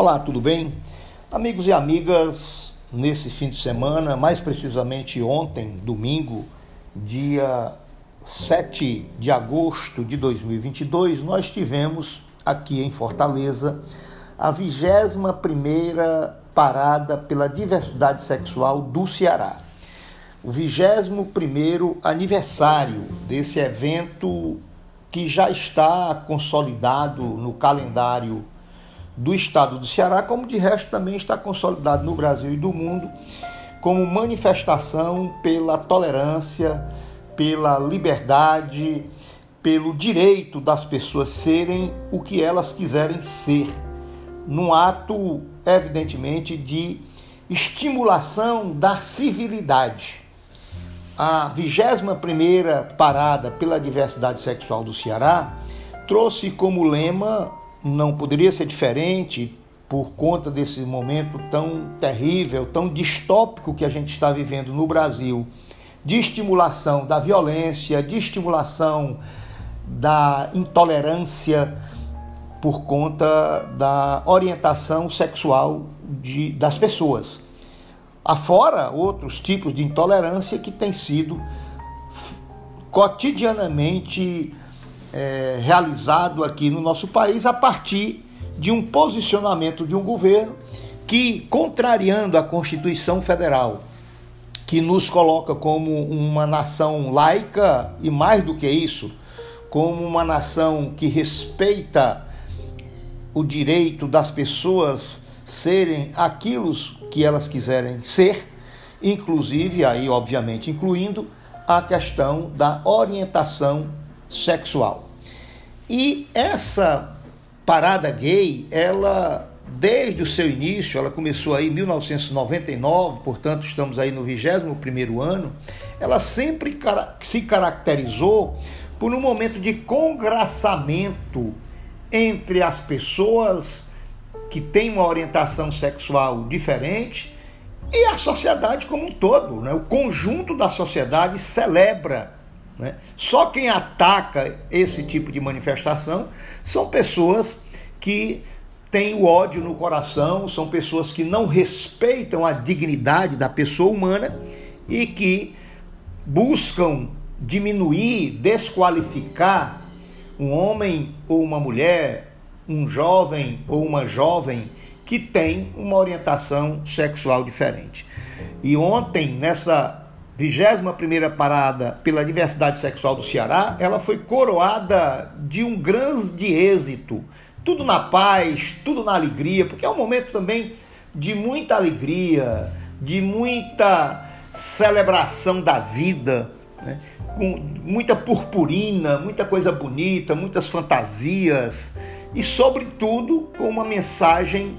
Olá, tudo bem? Amigos e amigas, nesse fim de semana, mais precisamente ontem, domingo, dia 7 de agosto de 2022, nós tivemos aqui em Fortaleza a 21 primeira parada pela diversidade sexual do Ceará. O 21 primeiro aniversário desse evento que já está consolidado no calendário do estado do Ceará, como de resto também está consolidado no Brasil e do mundo, como manifestação pela tolerância, pela liberdade, pelo direito das pessoas serem o que elas quiserem ser, num ato, evidentemente, de estimulação da civilidade. A 21ª parada pela diversidade sexual do Ceará trouxe como lema não poderia ser diferente por conta desse momento tão terrível, tão distópico que a gente está vivendo no Brasil, de estimulação da violência, de estimulação da intolerância por conta da orientação sexual de, das pessoas. Afora outros tipos de intolerância que têm sido cotidianamente é, realizado aqui no nosso país a partir de um posicionamento de um governo que, contrariando a Constituição Federal, que nos coloca como uma nação laica e mais do que isso, como uma nação que respeita o direito das pessoas serem aquilo que elas quiserem ser, inclusive aí obviamente incluindo a questão da orientação sexual. E essa parada gay, ela desde o seu início, ela começou aí em 1999, portanto estamos aí no 21º ano, ela sempre se caracterizou por um momento de congraçamento entre as pessoas que têm uma orientação sexual diferente e a sociedade como um todo. Né? O conjunto da sociedade celebra né? Só quem ataca esse tipo de manifestação são pessoas que têm o ódio no coração, são pessoas que não respeitam a dignidade da pessoa humana e que buscam diminuir, desqualificar um homem ou uma mulher, um jovem ou uma jovem que tem uma orientação sexual diferente. E ontem, nessa 21ª parada pela diversidade sexual do Ceará, ela foi coroada de um grande êxito. Tudo na paz, tudo na alegria, porque é um momento também de muita alegria, de muita celebração da vida, né? com muita purpurina, muita coisa bonita, muitas fantasias e, sobretudo, com uma mensagem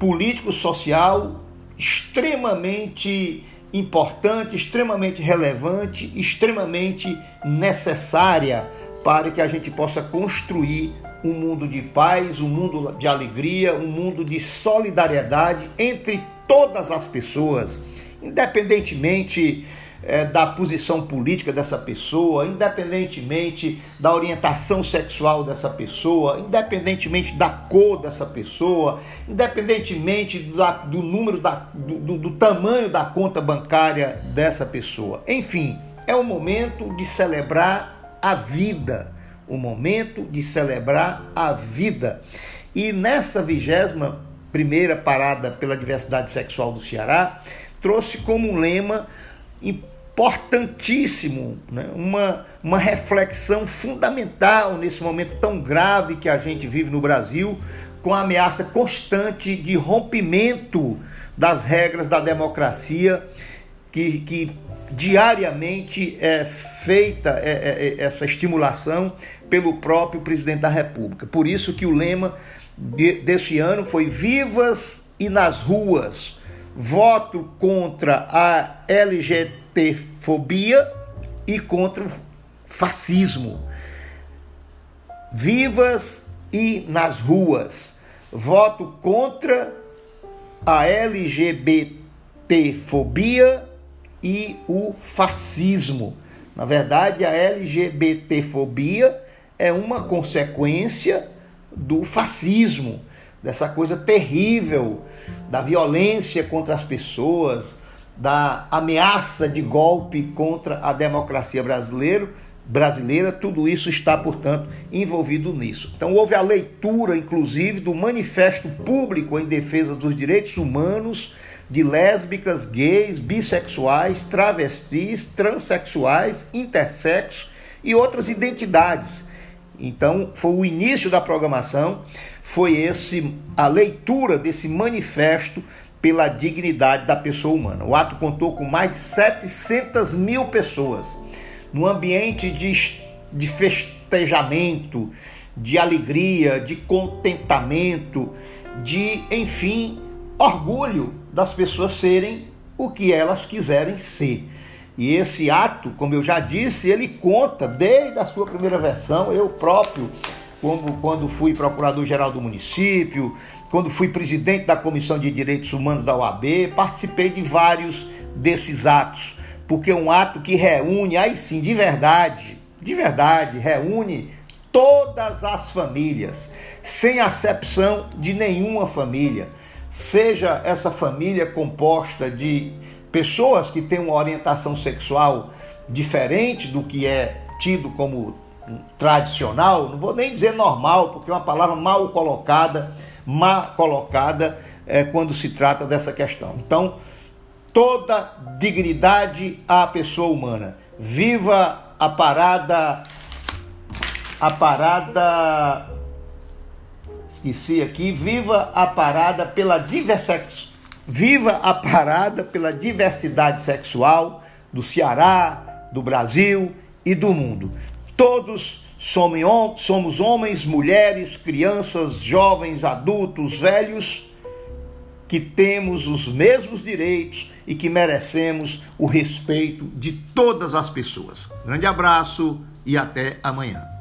político-social extremamente importante, extremamente relevante, extremamente necessária para que a gente possa construir um mundo de paz, um mundo de alegria, um mundo de solidariedade entre todas as pessoas, independentemente é, da posição política dessa pessoa, independentemente da orientação sexual dessa pessoa, independentemente da cor dessa pessoa, independentemente da, do número, da, do, do tamanho da conta bancária dessa pessoa. Enfim, é o momento de celebrar a vida. O momento de celebrar a vida. E nessa vigésima primeira parada pela diversidade sexual do Ceará, trouxe como lema importantíssimo, né? uma, uma reflexão fundamental nesse momento tão grave que a gente vive no Brasil, com a ameaça constante de rompimento das regras da democracia, que, que diariamente é feita é, é, é essa estimulação pelo próprio presidente da República. Por isso que o lema de, desse ano foi Vivas e nas ruas, voto contra a LGBT fobia e contra o fascismo. Vivas e nas ruas. Voto contra a LGBTfobia e o fascismo. Na verdade, a LGBTfobia é uma consequência do fascismo, dessa coisa terrível da violência contra as pessoas, da ameaça de golpe contra a democracia brasileira, brasileira, tudo isso está, portanto, envolvido nisso. Então, houve a leitura, inclusive, do Manifesto Público em Defesa dos Direitos Humanos de lésbicas, gays, bissexuais, travestis, transexuais, intersexos e outras identidades. Então, foi o início da programação, foi esse a leitura desse manifesto pela dignidade da pessoa humana. O ato contou com mais de 700 mil pessoas, num ambiente de, de festejamento, de alegria, de contentamento, de, enfim, orgulho das pessoas serem o que elas quiserem ser. E esse ato, como eu já disse, ele conta desde a sua primeira versão, eu próprio, quando, quando fui procurador-geral do município, quando fui presidente da Comissão de Direitos Humanos da OAB, participei de vários desses atos, porque é um ato que reúne, aí sim, de verdade, de verdade, reúne todas as famílias, sem acepção de nenhuma família, seja essa família composta de pessoas que têm uma orientação sexual diferente do que é tido como tradicional, não vou nem dizer normal, porque é uma palavra mal colocada má colocada é, quando se trata dessa questão. Então, toda dignidade à pessoa humana. Viva a parada. A parada. Esqueci aqui. Viva a parada pela diversidade. Viva a parada pela diversidade sexual do Ceará, do Brasil e do mundo. Todos Somos homens, mulheres, crianças, jovens, adultos, velhos, que temos os mesmos direitos e que merecemos o respeito de todas as pessoas. Grande abraço e até amanhã.